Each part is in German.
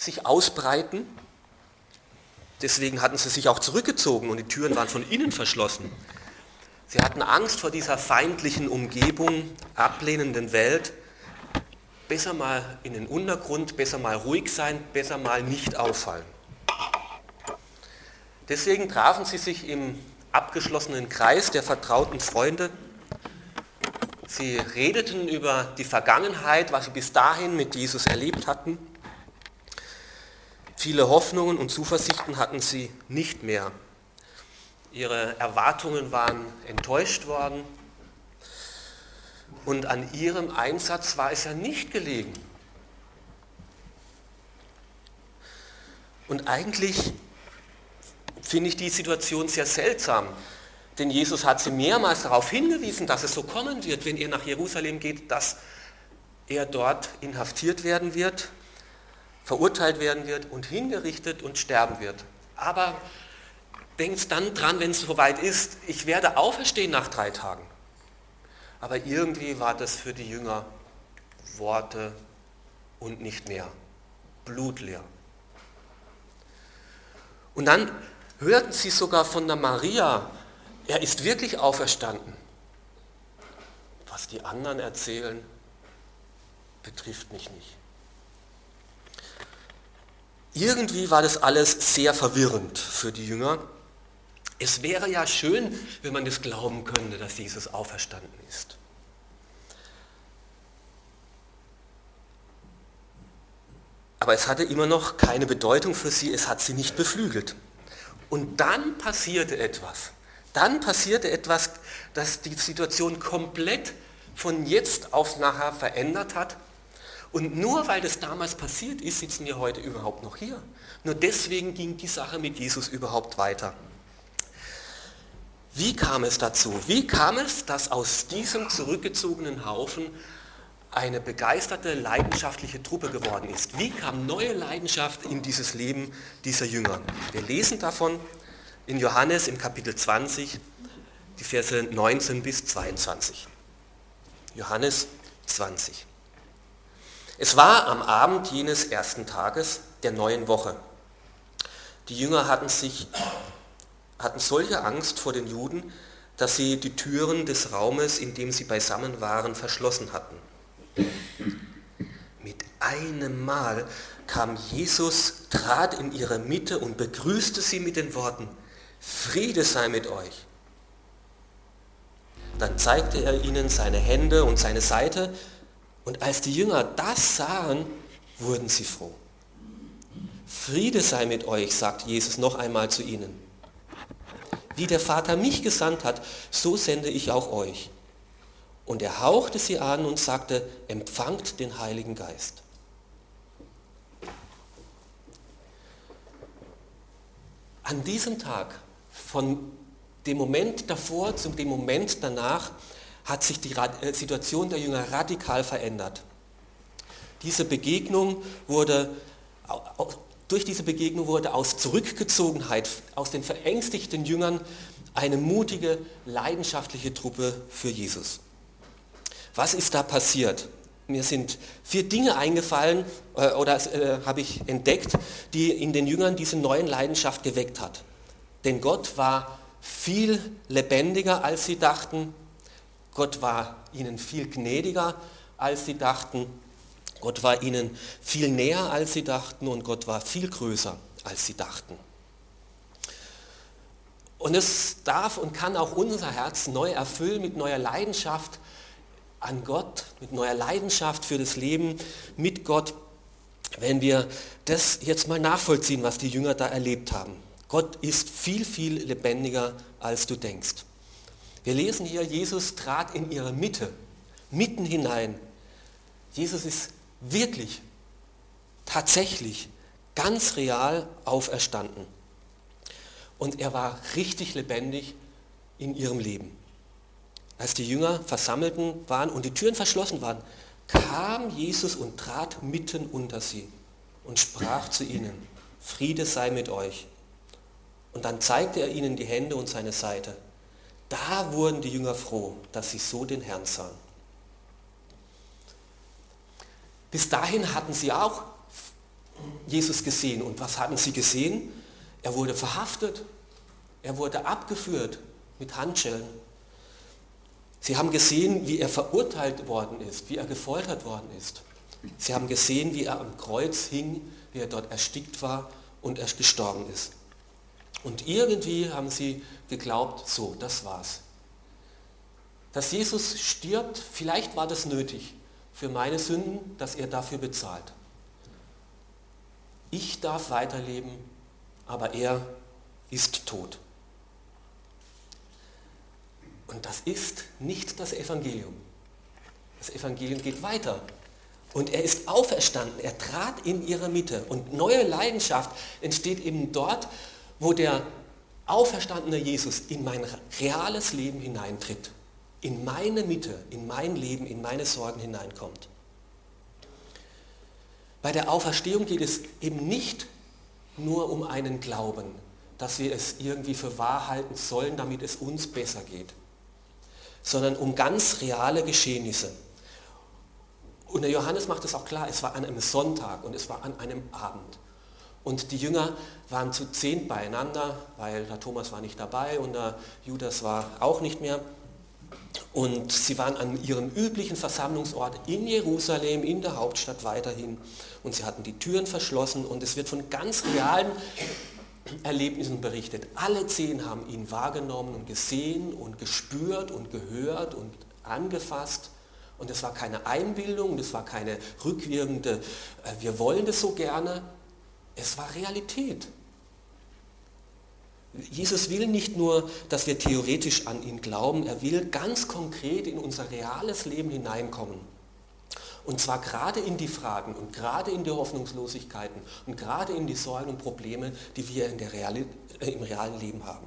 sich ausbreiten. Deswegen hatten sie sich auch zurückgezogen und die Türen waren von innen verschlossen. Sie hatten Angst vor dieser feindlichen Umgebung, ablehnenden Welt. Besser mal in den Untergrund, besser mal ruhig sein, besser mal nicht auffallen. Deswegen trafen sie sich im abgeschlossenen Kreis der vertrauten Freunde. Sie redeten über die Vergangenheit, was sie bis dahin mit Jesus erlebt hatten. Viele Hoffnungen und Zuversichten hatten sie nicht mehr. Ihre Erwartungen waren enttäuscht worden und an ihrem Einsatz war es ja nicht gelegen. Und eigentlich finde ich die Situation sehr seltsam, denn Jesus hat sie mehrmals darauf hingewiesen, dass es so kommen wird, wenn er nach Jerusalem geht, dass er dort inhaftiert werden wird, verurteilt werden wird und hingerichtet und sterben wird. Aber denkt dann dran, wenn es soweit ist, ich werde auferstehen nach drei Tagen. Aber irgendwie war das für die Jünger Worte und nicht mehr. Blutleer. Und dann hörten sie sogar von der Maria, er ist wirklich auferstanden. Was die anderen erzählen, betrifft mich nicht. Irgendwie war das alles sehr verwirrend für die Jünger. Es wäre ja schön, wenn man das glauben könnte, dass Jesus auferstanden ist. Aber es hatte immer noch keine Bedeutung für sie, es hat sie nicht beflügelt. Und dann passierte etwas. Dann passierte etwas, das die Situation komplett von jetzt auf nachher verändert hat. Und nur weil das damals passiert ist, sitzen wir heute überhaupt noch hier. Nur deswegen ging die Sache mit Jesus überhaupt weiter. Wie kam es dazu? Wie kam es, dass aus diesem zurückgezogenen Haufen eine begeisterte, leidenschaftliche Truppe geworden ist? Wie kam neue Leidenschaft in dieses Leben dieser Jünger? Wir lesen davon in Johannes im Kapitel 20, die Verse 19 bis 22. Johannes 20. Es war am Abend jenes ersten Tages der neuen Woche. Die Jünger hatten sich hatten solche Angst vor den Juden, dass sie die Türen des Raumes, in dem sie beisammen waren, verschlossen hatten. Mit einem Mal kam Jesus, trat in ihre Mitte und begrüßte sie mit den Worten, Friede sei mit euch. Dann zeigte er ihnen seine Hände und seine Seite, und als die Jünger das sahen, wurden sie froh. Friede sei mit euch, sagt Jesus noch einmal zu ihnen. Wie der Vater mich gesandt hat, so sende ich auch euch. Und er hauchte sie an und sagte, empfangt den Heiligen Geist. An diesem Tag, von dem Moment davor zum dem Moment danach, hat sich die äh, Situation der Jünger radikal verändert. Diese Begegnung wurde durch diese Begegnung wurde aus Zurückgezogenheit, aus den verängstigten Jüngern eine mutige, leidenschaftliche Truppe für Jesus. Was ist da passiert? Mir sind vier Dinge eingefallen äh, oder äh, habe ich entdeckt, die in den Jüngern diese neuen Leidenschaft geweckt hat. Denn Gott war viel lebendiger, als sie dachten. Gott war ihnen viel gnädiger, als sie dachten. Gott war ihnen viel näher, als sie dachten und Gott war viel größer, als sie dachten. Und es darf und kann auch unser Herz neu erfüllen mit neuer Leidenschaft an Gott, mit neuer Leidenschaft für das Leben mit Gott, wenn wir das jetzt mal nachvollziehen, was die Jünger da erlebt haben. Gott ist viel, viel lebendiger, als du denkst. Wir lesen hier, Jesus trat in ihre Mitte, mitten hinein. Jesus ist wirklich, tatsächlich, ganz real auferstanden. Und er war richtig lebendig in ihrem Leben. Als die Jünger versammelten waren und die Türen verschlossen waren, kam Jesus und trat mitten unter sie und sprach zu ihnen, Friede sei mit euch. Und dann zeigte er ihnen die Hände und seine Seite. Da wurden die Jünger froh, dass sie so den Herrn sahen. Bis dahin hatten sie auch Jesus gesehen. Und was hatten sie gesehen? Er wurde verhaftet. Er wurde abgeführt mit Handschellen. Sie haben gesehen, wie er verurteilt worden ist, wie er gefoltert worden ist. Sie haben gesehen, wie er am Kreuz hing, wie er dort erstickt war und er gestorben ist. Und irgendwie haben sie geglaubt, so, das war's. Dass Jesus stirbt, vielleicht war das nötig für meine Sünden, dass er dafür bezahlt. Ich darf weiterleben, aber er ist tot. Und das ist nicht das Evangelium. Das Evangelium geht weiter. Und er ist auferstanden, er trat in ihre Mitte. Und neue Leidenschaft entsteht eben dort, wo der auferstandene Jesus in mein reales Leben hineintritt. In meine Mitte, in mein Leben, in meine Sorgen hineinkommt. Bei der Auferstehung geht es eben nicht nur um einen Glauben, dass wir es irgendwie für wahr halten sollen, damit es uns besser geht, sondern um ganz reale Geschehnisse. Und der Johannes macht es auch klar, es war an einem Sonntag und es war an einem Abend. Und die Jünger waren zu zehn beieinander, weil der Thomas war nicht dabei und der Judas war auch nicht mehr. Und sie waren an ihrem üblichen Versammlungsort in Jerusalem, in der Hauptstadt weiterhin. Und sie hatten die Türen verschlossen und es wird von ganz realen Erlebnissen berichtet. Alle zehn haben ihn wahrgenommen und gesehen und gespürt und gehört und angefasst. Und es war keine Einbildung, es war keine rückwirkende, äh, wir wollen das so gerne. Es war Realität. Jesus will nicht nur, dass wir theoretisch an ihn glauben, er will ganz konkret in unser reales Leben hineinkommen. Und zwar gerade in die Fragen und gerade in die Hoffnungslosigkeiten und gerade in die Sorgen und Probleme, die wir in der Reali äh, im realen Leben haben.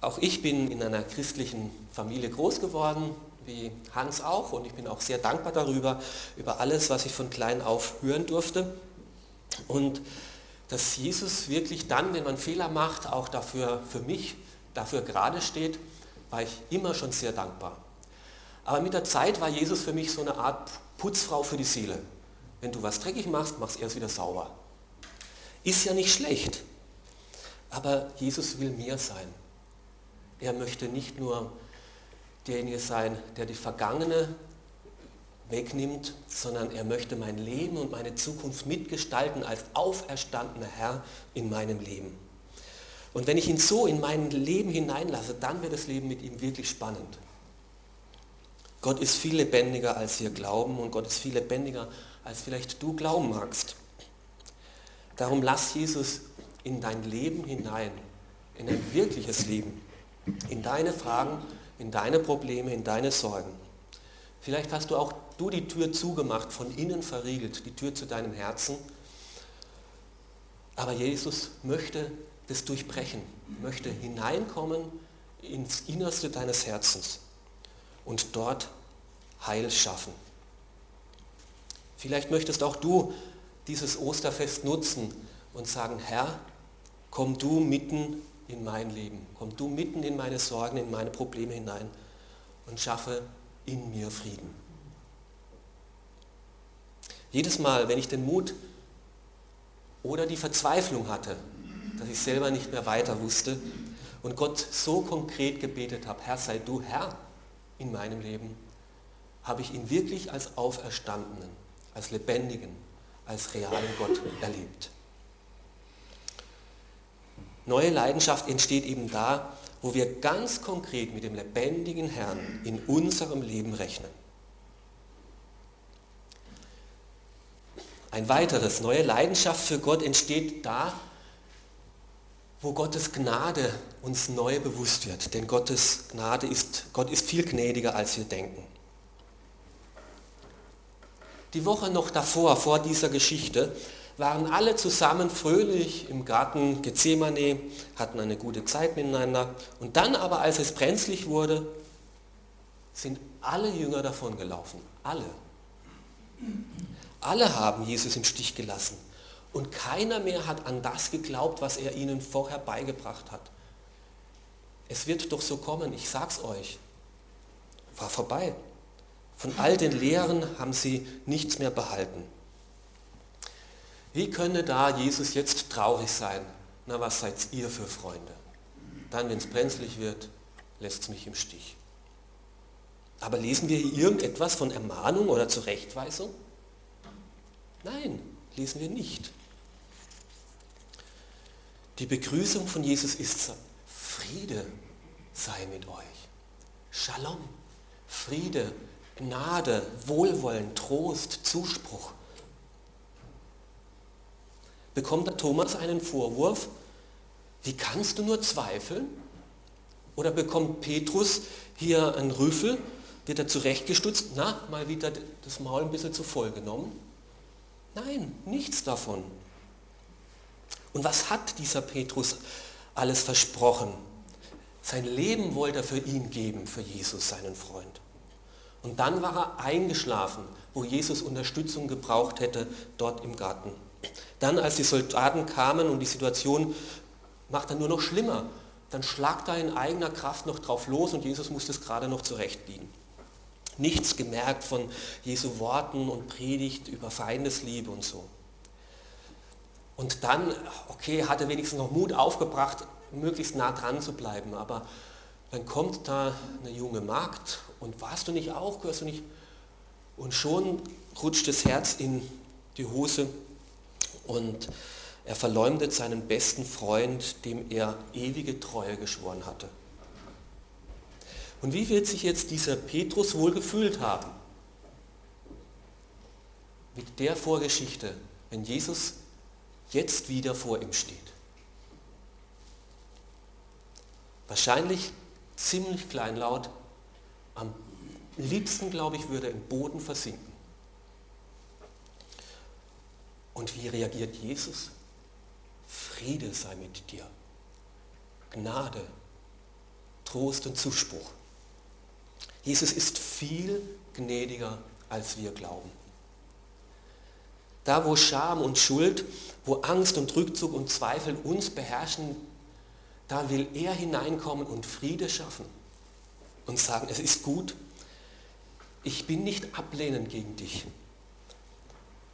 Auch ich bin in einer christlichen Familie groß geworden, wie Hans auch, und ich bin auch sehr dankbar darüber, über alles, was ich von klein auf hören durfte. Und dass Jesus wirklich dann, wenn man Fehler macht, auch dafür für mich dafür gerade steht, war ich immer schon sehr dankbar. Aber mit der Zeit war Jesus für mich so eine Art Putzfrau für die Seele. Wenn du was dreckig machst, machst du erst wieder sauber. Ist ja nicht schlecht. Aber Jesus will mir sein. Er möchte nicht nur derjenige sein, der die Vergangene wegnimmt, sondern er möchte mein Leben und meine Zukunft mitgestalten als auferstandener Herr in meinem Leben. Und wenn ich ihn so in mein Leben hineinlasse, dann wird das Leben mit ihm wirklich spannend. Gott ist viel lebendiger, als wir glauben und Gott ist viel lebendiger, als vielleicht du glauben magst. Darum lass Jesus in dein Leben hinein, in ein wirkliches Leben, in deine Fragen, in deine Probleme, in deine Sorgen. Vielleicht hast du auch du die Tür zugemacht, von innen verriegelt, die Tür zu deinem Herzen. Aber Jesus möchte das durchbrechen, möchte hineinkommen ins Innerste deines Herzens und dort Heil schaffen. Vielleicht möchtest auch du dieses Osterfest nutzen und sagen, Herr, komm du mitten in mein Leben, komm du mitten in meine Sorgen, in meine Probleme hinein und schaffe in mir Frieden. Jedes Mal, wenn ich den Mut oder die Verzweiflung hatte, dass ich selber nicht mehr weiter wusste und Gott so konkret gebetet habe, Herr, sei du Herr in meinem Leben, habe ich ihn wirklich als Auferstandenen, als Lebendigen, als realen Gott erlebt. Neue Leidenschaft entsteht eben da, wo wir ganz konkret mit dem lebendigen Herrn in unserem Leben rechnen. Ein weiteres, neue Leidenschaft für Gott entsteht da, wo Gottes Gnade uns neu bewusst wird. Denn Gottes Gnade ist, Gott ist viel gnädiger, als wir denken. Die Woche noch davor, vor dieser Geschichte, waren alle zusammen fröhlich im Garten Gethsemane, hatten eine gute Zeit miteinander. Und dann aber, als es brenzlig wurde, sind alle Jünger davon gelaufen. Alle. Alle haben Jesus im Stich gelassen. Und keiner mehr hat an das geglaubt, was er ihnen vorher beigebracht hat. Es wird doch so kommen, ich sag's euch. War vorbei. Von all den Lehren haben sie nichts mehr behalten. Wie könnte da Jesus jetzt traurig sein? Na, was seid ihr für Freunde? Dann, wenn es brenzlig wird, lässt es mich im Stich. Aber lesen wir hier irgendetwas von Ermahnung oder Zurechtweisung? Nein, lesen wir nicht. Die Begrüßung von Jesus ist Friede sei mit euch. Shalom, Friede, Gnade, Wohlwollen, Trost, Zuspruch. Bekommt der Thomas einen Vorwurf? Wie kannst du nur zweifeln? Oder bekommt Petrus hier einen Rüffel? Wird er zurechtgestutzt? Na, mal wieder das Maul ein bisschen zu voll genommen? Nein, nichts davon. Und was hat dieser Petrus alles versprochen? Sein Leben wollte er für ihn geben, für Jesus, seinen Freund. Und dann war er eingeschlafen, wo Jesus Unterstützung gebraucht hätte, dort im Garten. Dann, als die Soldaten kamen und die Situation macht er nur noch schlimmer, dann schlagt er in eigener Kraft noch drauf los und Jesus musste es gerade noch zurechtbiegen. Nichts gemerkt von Jesu Worten und Predigt über Feindesliebe und so. Und dann, okay, hat er wenigstens noch Mut aufgebracht, möglichst nah dran zu bleiben, aber dann kommt da eine junge Magd und warst du nicht auch, gehörst du nicht? Und schon rutscht das Herz in die Hose und er verleumdet seinen besten Freund, dem er ewige Treue geschworen hatte. Und wie wird sich jetzt dieser Petrus wohl gefühlt haben? Mit der Vorgeschichte, wenn Jesus jetzt wieder vor ihm steht. Wahrscheinlich ziemlich kleinlaut. Am liebsten, glaube ich, würde er im Boden versinken. Und wie reagiert Jesus? Friede sei mit dir. Gnade, Trost und Zuspruch. Jesus ist viel gnädiger, als wir glauben. Da, wo Scham und Schuld, wo Angst und Rückzug und Zweifel uns beherrschen, da will er hineinkommen und Friede schaffen und sagen, es ist gut, ich bin nicht ablehnend gegen dich.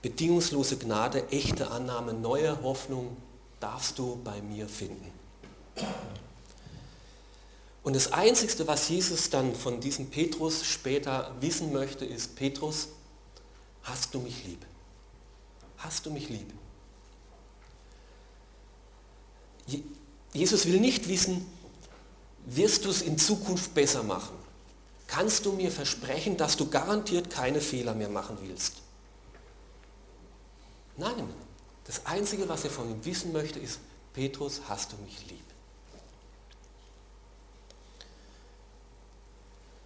Bedingungslose Gnade, echte Annahme, neue Hoffnung darfst du bei mir finden. Und das Einzige, was Jesus dann von diesem Petrus später wissen möchte, ist, Petrus, hast du mich lieb? Hast du mich lieb? Jesus will nicht wissen, wirst du es in Zukunft besser machen? Kannst du mir versprechen, dass du garantiert keine Fehler mehr machen willst? Nein, das Einzige, was er von ihm wissen möchte, ist, Petrus, hast du mich lieb?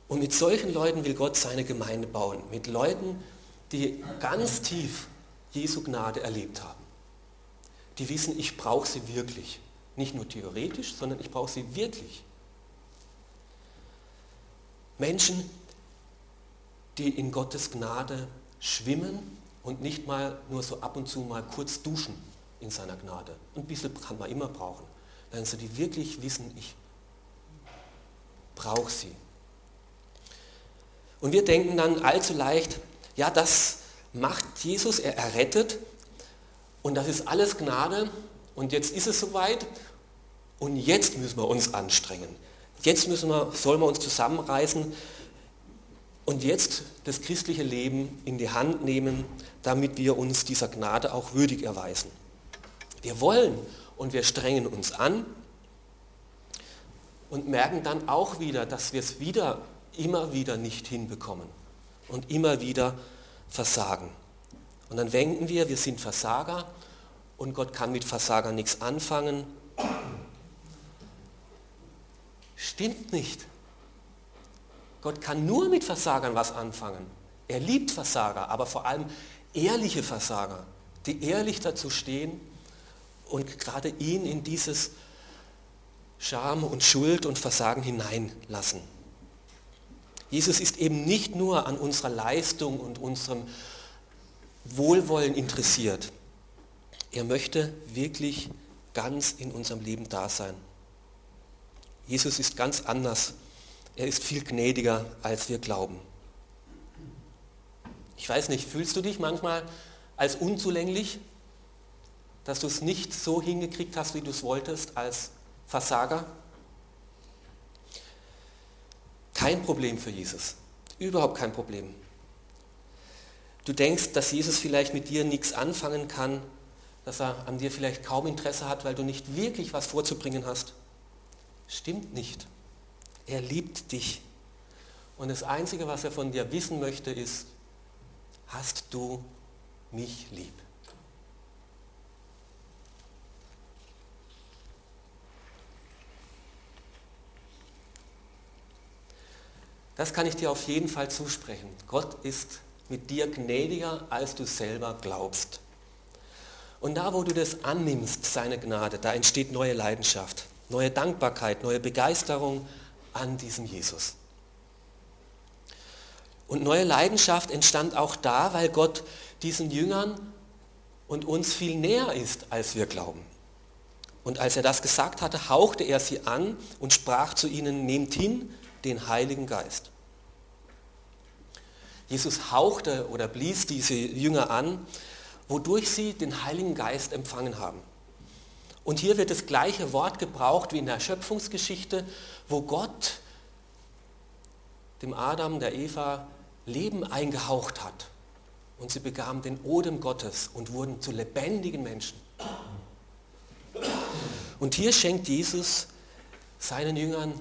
Und mit solchen Leuten will Gott seine Gemeinde bauen. Mit Leuten, die ganz tief Jesu Gnade erlebt haben. Die wissen, ich brauche sie wirklich. Nicht nur theoretisch, sondern ich brauche sie wirklich. Menschen, die in Gottes Gnade schwimmen und nicht mal nur so ab und zu mal kurz duschen in seiner Gnade. Ein bisschen kann man immer brauchen. Nein, so die wirklich wissen, ich brauche sie. Und wir denken dann allzu leicht, ja, das macht Jesus, er errettet und das ist alles Gnade und jetzt ist es soweit und jetzt müssen wir uns anstrengen. Jetzt müssen wir, sollen wir uns zusammenreißen und jetzt das christliche Leben in die Hand nehmen, damit wir uns dieser Gnade auch würdig erweisen. Wir wollen und wir strengen uns an und merken dann auch wieder, dass wir es wieder, immer wieder nicht hinbekommen und immer wieder versagen. Und dann denken wir, wir sind Versager und Gott kann mit Versager nichts anfangen Stimmt nicht. Gott kann nur mit Versagern was anfangen. Er liebt Versager, aber vor allem ehrliche Versager, die ehrlich dazu stehen und gerade ihn in dieses Scham und Schuld und Versagen hineinlassen. Jesus ist eben nicht nur an unserer Leistung und unserem Wohlwollen interessiert. Er möchte wirklich ganz in unserem Leben da sein. Jesus ist ganz anders. Er ist viel gnädiger, als wir glauben. weiß nicht, fühlst du dich manchmal als unzulänglich, dass du es nicht so hingekriegt hast, wie du es wolltest, als Versager? Kein Problem für Jesus. Überhaupt kein Problem. Du denkst, dass Jesus vielleicht mit dir nichts anfangen kann, dass er an dir vielleicht kaum Interesse hat, weil du nicht wirklich was vorzubringen hast. Stimmt nicht. Er liebt dich. Und das Einzige, was er von dir wissen möchte, ist, hast du mich lieb? Das kann ich dir auf jeden Fall zusprechen. Gott ist mit dir gnädiger, als du selber glaubst. Und da, wo du das annimmst, seine Gnade, da entsteht neue Leidenschaft, neue Dankbarkeit, neue Begeisterung an diesem Jesus. Und neue Leidenschaft entstand auch da, weil Gott diesen Jüngern und uns viel näher ist, als wir glauben. Und als er das gesagt hatte, hauchte er sie an und sprach zu ihnen, nehmt hin den Heiligen Geist. Jesus hauchte oder blies diese Jünger an, wodurch sie den Heiligen Geist empfangen haben. Und hier wird das gleiche Wort gebraucht wie in der Schöpfungsgeschichte, wo Gott dem Adam, der Eva Leben eingehaucht hat. Und sie bekamen den Odem Gottes und wurden zu lebendigen Menschen. Und hier schenkt Jesus seinen Jüngern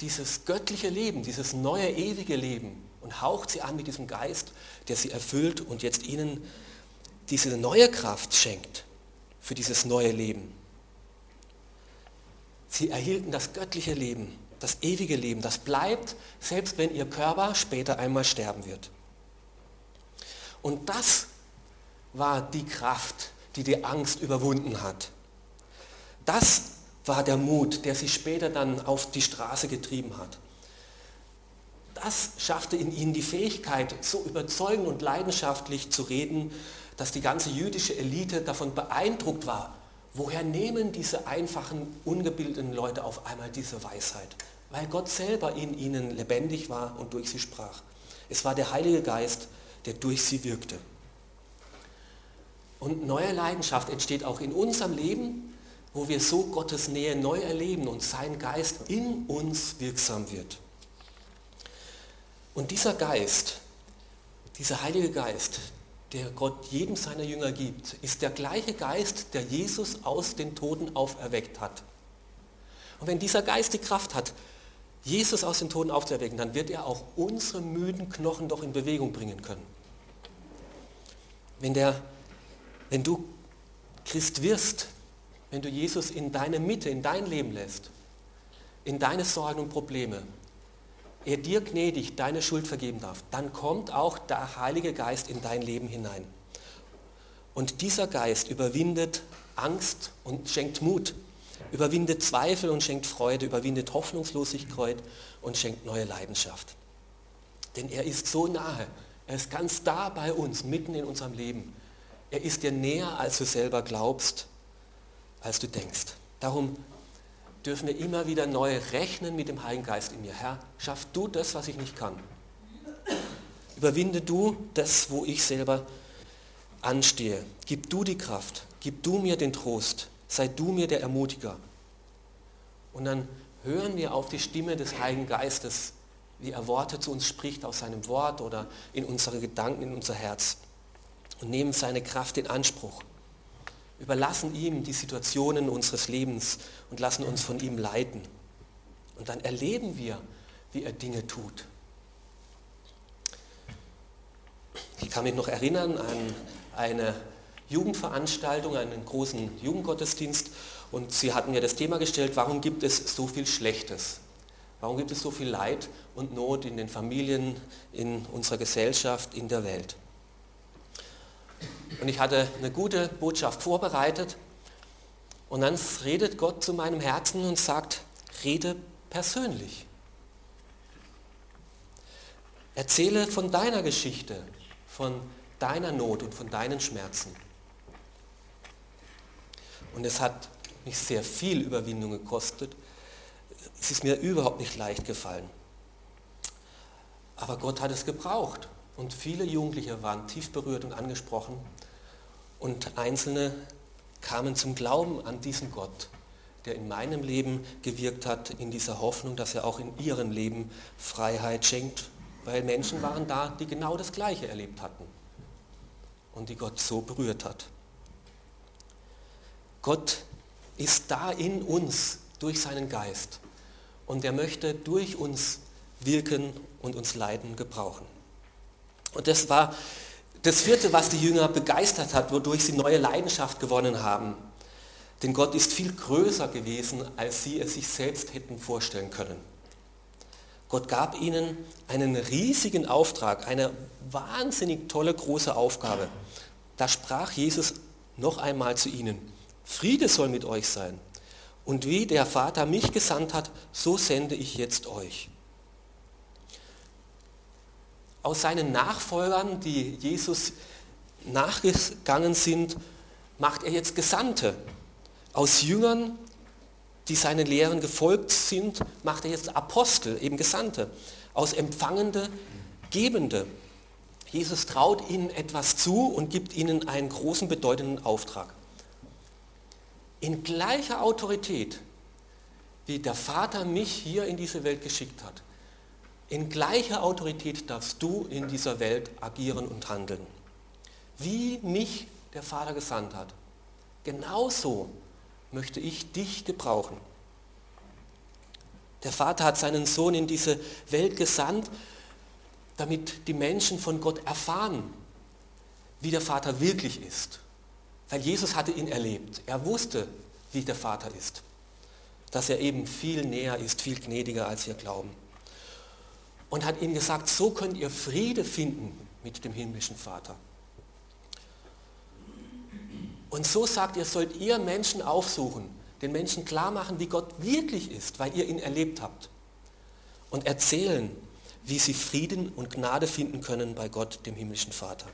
dieses göttliche Leben, dieses neue ewige Leben und haucht sie an mit diesem Geist, der sie erfüllt und jetzt ihnen diese neue Kraft schenkt für dieses neue Leben. Sie erhielten das göttliche Leben, das ewige Leben, das bleibt, selbst wenn ihr Körper später einmal sterben wird. Und das war die Kraft, die die Angst überwunden hat. Das war der Mut, der sie später dann auf die Straße getrieben hat. Das schaffte in ihnen die Fähigkeit, so überzeugend und leidenschaftlich zu reden, dass die ganze jüdische Elite davon beeindruckt war, woher nehmen diese einfachen, ungebildeten Leute auf einmal diese Weisheit? Weil Gott selber in ihnen lebendig war und durch sie sprach. Es war der Heilige Geist, der durch sie wirkte. Und neue Leidenschaft entsteht auch in unserem Leben, wo wir so Gottes Nähe neu erleben und sein Geist in uns wirksam wird. Und dieser Geist, dieser Heilige Geist, der Gott jedem seiner Jünger gibt, ist der gleiche Geist, der Jesus aus den Toten auferweckt hat. Und wenn dieser Geist die Kraft hat, Jesus aus den Toten aufzuerwecken, dann wird er auch unsere müden Knochen doch in Bewegung bringen können. Wenn, der, wenn du Christ wirst, wenn du Jesus in deine Mitte, in dein Leben lässt, in deine Sorgen und Probleme, er dir gnädig deine Schuld vergeben darf, dann kommt auch der Heilige Geist in dein Leben hinein. Und dieser Geist überwindet Angst und schenkt Mut, überwindet Zweifel und schenkt Freude, überwindet Hoffnungslosigkeit und schenkt neue Leidenschaft. Denn er ist so nahe, er ist ganz da bei uns, mitten in unserem Leben. Er ist dir näher, als du selber glaubst, als du denkst. Darum dürfen wir immer wieder neu rechnen mit dem Heiligen Geist in mir. Herr, schaff du das, was ich nicht kann. Überwinde du das, wo ich selber anstehe. Gib du die Kraft. Gib du mir den Trost. Sei du mir der Ermutiger. Und dann hören wir auf die Stimme des Heiligen Geistes, wie er Worte zu uns spricht aus seinem Wort oder in unsere Gedanken, in unser Herz. Und nehmen seine Kraft in Anspruch überlassen ihm die Situationen unseres Lebens und lassen uns von ihm leiten. Und dann erleben wir, wie er Dinge tut. Ich kann mich noch erinnern an eine Jugendveranstaltung, einen großen Jugendgottesdienst und sie hatten mir das Thema gestellt, warum gibt es so viel Schlechtes? Warum gibt es so viel Leid und Not in den Familien, in unserer Gesellschaft, in der Welt? Und ich hatte eine gute Botschaft vorbereitet. Und dann redet Gott zu meinem Herzen und sagt, rede persönlich. Erzähle von deiner Geschichte, von deiner Not und von deinen Schmerzen. Und es hat mich sehr viel Überwindung gekostet. Es ist mir überhaupt nicht leicht gefallen. Aber Gott hat es gebraucht. Und viele Jugendliche waren tief berührt und angesprochen und Einzelne kamen zum Glauben an diesen Gott, der in meinem Leben gewirkt hat, in dieser Hoffnung, dass er auch in ihrem Leben Freiheit schenkt, weil Menschen waren da, die genau das Gleiche erlebt hatten und die Gott so berührt hat. Gott ist da in uns durch seinen Geist und er möchte durch uns wirken und uns leiden, gebrauchen. Und das war das vierte, was die Jünger begeistert hat, wodurch sie neue Leidenschaft gewonnen haben. Denn Gott ist viel größer gewesen, als sie es sich selbst hätten vorstellen können. Gott gab ihnen einen riesigen Auftrag, eine wahnsinnig tolle große Aufgabe. Da sprach Jesus noch einmal zu ihnen, Friede soll mit euch sein. Und wie der Vater mich gesandt hat, so sende ich jetzt euch aus seinen Nachfolgern, die Jesus nachgegangen sind, macht er jetzt Gesandte. Aus Jüngern, die seinen Lehren gefolgt sind, macht er jetzt Apostel, eben Gesandte. Aus Empfangende, Gebende. Jesus traut ihnen etwas zu und gibt ihnen einen großen, bedeutenden Auftrag. In gleicher Autorität, wie der Vater mich hier in diese Welt geschickt hat, in gleicher Autorität darfst du in dieser Welt agieren und handeln. Wie mich der Vater gesandt hat, genauso möchte ich dich gebrauchen. Der Vater hat seinen Sohn in diese Welt gesandt, damit die Menschen von Gott erfahren, wie der Vater wirklich ist. Weil Jesus hatte ihn erlebt. Er wusste, wie der Vater ist. Dass er eben viel näher ist, viel gnädiger, als wir glauben und hat ihnen gesagt, so könnt ihr Friede finden mit dem himmlischen Vater. Und so sagt ihr, sollt ihr Menschen aufsuchen, den Menschen klar machen, wie Gott wirklich ist, weil ihr ihn erlebt habt. Und erzählen, wie sie Frieden und Gnade finden können bei Gott, dem himmlischen Vater.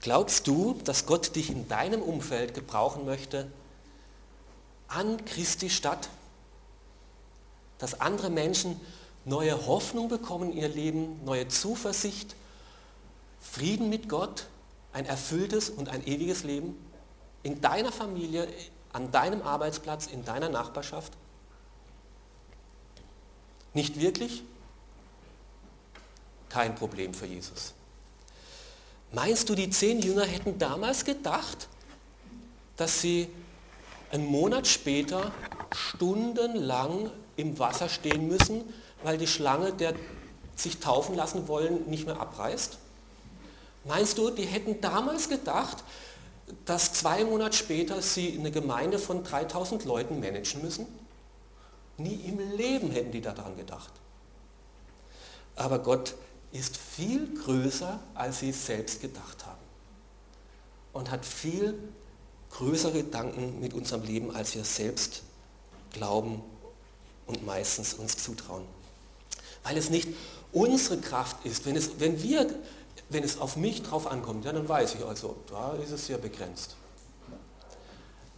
Glaubst du, dass Gott dich in deinem Umfeld gebrauchen möchte, an Christi Stadt dass andere Menschen neue Hoffnung bekommen in ihr Leben, neue Zuversicht, Frieden mit Gott, ein erfülltes und ein ewiges Leben in deiner Familie, an deinem Arbeitsplatz, in deiner Nachbarschaft? Nicht wirklich? Kein Problem für Jesus. Meinst du, die zehn Jünger hätten damals gedacht, dass sie einen Monat später stundenlang im Wasser stehen müssen, weil die Schlange, der sich taufen lassen wollen, nicht mehr abreißt? Meinst du, die hätten damals gedacht, dass zwei Monate später sie eine Gemeinde von 3000 Leuten managen müssen? Nie im Leben hätten die daran gedacht. Aber Gott ist viel größer, als sie es selbst gedacht haben. Und hat viel größere Gedanken mit unserem Leben, als wir selbst glauben und meistens uns zutrauen. Weil es nicht unsere Kraft ist. Wenn es, wenn wir, wenn es auf mich drauf ankommt, ja, dann weiß ich also, da ist es sehr begrenzt.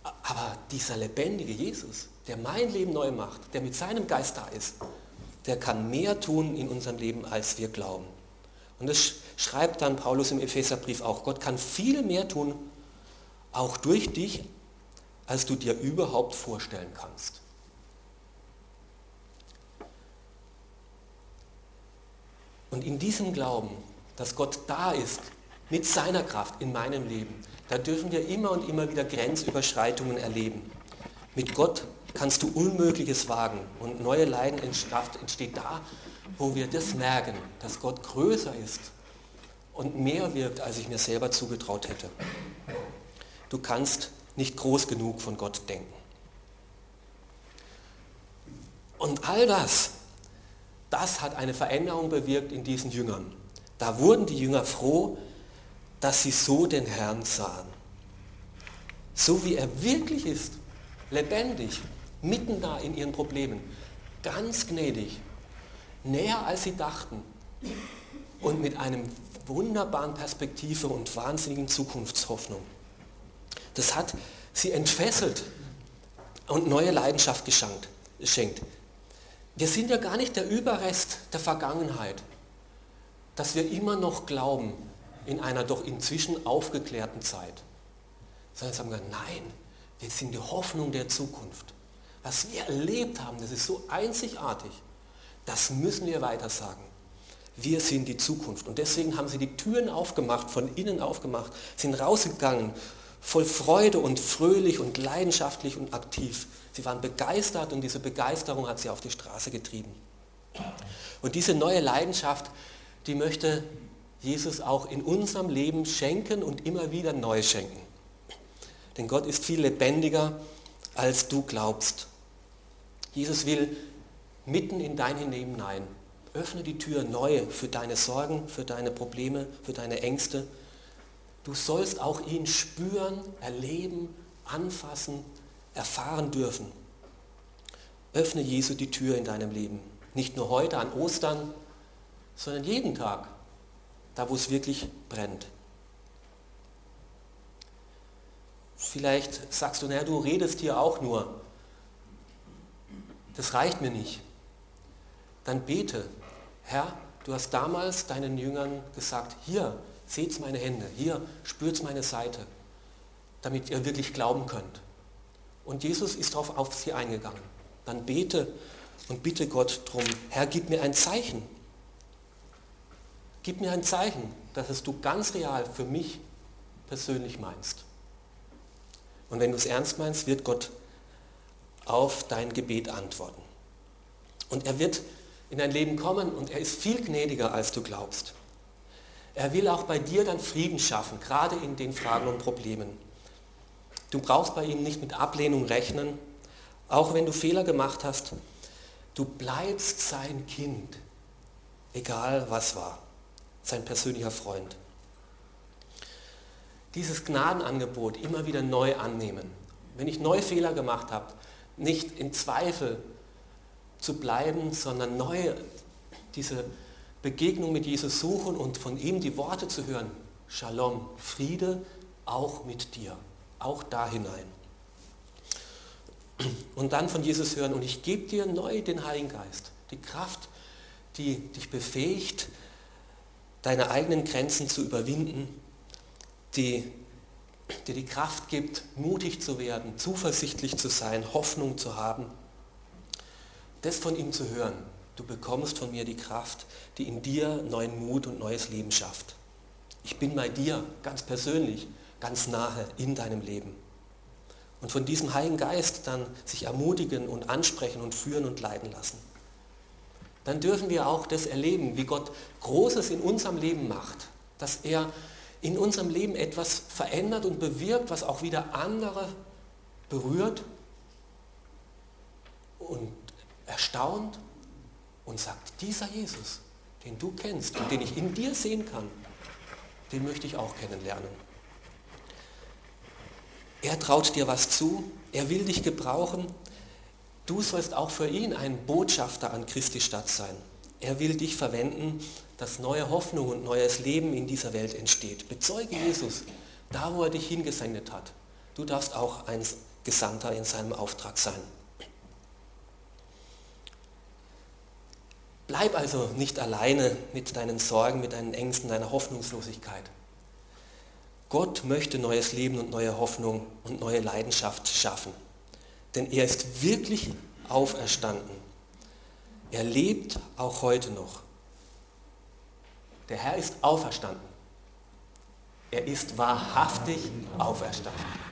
Aber dieser lebendige Jesus, der mein Leben neu macht, der mit seinem Geist da ist, der kann mehr tun in unserem Leben, als wir glauben. Und das schreibt dann Paulus im Epheserbrief auch. Gott kann viel mehr tun, auch durch dich, als du dir überhaupt vorstellen kannst. Und in diesem Glauben, dass Gott da ist, mit seiner Kraft in meinem Leben, da dürfen wir immer und immer wieder Grenzüberschreitungen erleben. Mit Gott kannst du Unmögliches wagen und neue Leidenschaft entsteht da, wo wir das merken, dass Gott größer ist und mehr wirkt, als ich mir selber zugetraut hätte. Du kannst nicht groß genug von Gott denken. Und all das das hat eine Veränderung bewirkt in diesen Jüngern. Da wurden die Jünger froh, dass sie so den Herrn sahen. So wie er wirklich ist, lebendig, mitten da in ihren Problemen, ganz gnädig, näher als sie dachten und mit einem wunderbaren Perspektive und wahnsinnigen Zukunftshoffnung. Das hat sie entfesselt und neue Leidenschaft geschenkt. wir sind ja gar nicht der Überrest der Vergangenheit, dass wir immer noch glauben in einer doch inzwischen aufgeklärten Zeit. Sondern sagen wir, nein, wir sind die Hoffnung der Zukunft. Was wir erlebt haben, das ist so einzigartig. Das müssen wir weiter sagen. Wir sind die Zukunft. Und deswegen haben sie die Türen aufgemacht, von innen aufgemacht, sind rausgegangen, voll Freude und fröhlich und leidenschaftlich und aktiv. Sie waren begeistert und diese Begeisterung hat sie auf die Straße getrieben. Und diese neue Leidenschaft, die möchte Jesus auch in unserem Leben schenken und immer wieder neu schenken. Denn Gott ist viel lebendiger, als du glaubst. Jesus will mitten in dein hinein. Öffne die Tür neu für deine Sorgen, für deine Probleme, für deine Ängste. Du sollst auch ihn spüren, erleben, anfassen, erfahren dürfen. Öffne Jesu die Tür in deinem Leben. Nicht nur heute an Ostern, sondern jeden Tag, da wo es wirklich brennt. Vielleicht sagst du, naja, du redest hier auch nur. Das reicht mir nicht. Dann bete, Herr, du hast damals deinen Jüngern gesagt, hier, seht meine Hände, hier, spürt meine Seite, damit ihr wirklich glauben könnt. Und Jesus ist darauf auf sie eingegangen. Dann bete und bitte Gott drum, Herr, gib mir ein Zeichen. Gib mir ein Zeichen, dass es du ganz real für mich persönlich meinst. Und wenn du es ernst meinst, wird Gott auf dein Gebet antworten. Und er wird in dein Leben kommen und er ist viel gnädiger, als du glaubst. Er will auch bei dir dann Frieden schaffen, gerade in den Fragen und Problemen. Du brauchst bei ihm nicht mit Ablehnung rechnen, auch wenn du Fehler gemacht hast. Du bleibst sein Kind, egal was war, sein persönlicher Freund dieses Gnadenangebot immer wieder neu annehmen. Wenn ich neue Fehler gemacht habe, nicht in Zweifel zu bleiben, sondern neu diese Begegnung mit Jesus suchen und von ihm die Worte zu hören. Shalom, Friede auch mit dir, auch da hinein. Und dann von Jesus hören, und ich gebe dir neu den Heiligen Geist, die Kraft, die dich befähigt, deine eigenen Grenzen zu überwinden die dir die Kraft gibt, mutig zu werden, zuversichtlich zu sein, Hoffnung zu haben. Das von ihm zu hören. Du bekommst von mir die Kraft, die in dir neuen Mut und neues Leben schafft. Ich bin bei dir ganz persönlich, ganz nahe in deinem Leben. Und von diesem Heiligen Geist dann sich ermutigen und ansprechen und führen und leiten lassen. Dann dürfen wir auch das erleben, wie Gott Großes in unserem Leben macht, dass er in unserem Leben etwas verändert und bewirkt, was auch wieder andere berührt und erstaunt und sagt, dieser Jesus, den du kennst und den ich in dir sehen kann, den möchte ich auch kennenlernen. Er traut dir was zu, er will dich gebrauchen. Du sollst auch für ihn ein Botschafter an Christi Stadt sein. Er will dich verwenden, dass neue Hoffnung und neues Leben in dieser Welt entsteht. Bezeuge Jesus, da wo er dich hingesendet hat. Du darfst auch ein Gesandter in seinem Auftrag sein. Bleib also nicht alleine mit deinen Sorgen, mit deinen Ängsten, deiner Hoffnungslosigkeit. Gott möchte neues Leben und neue Hoffnung und neue Leidenschaft schaffen. Denn er ist wirklich auferstanden. Er lebt auch heute noch. Der Herr ist auferstanden. Er ist wahrhaftig auferstanden.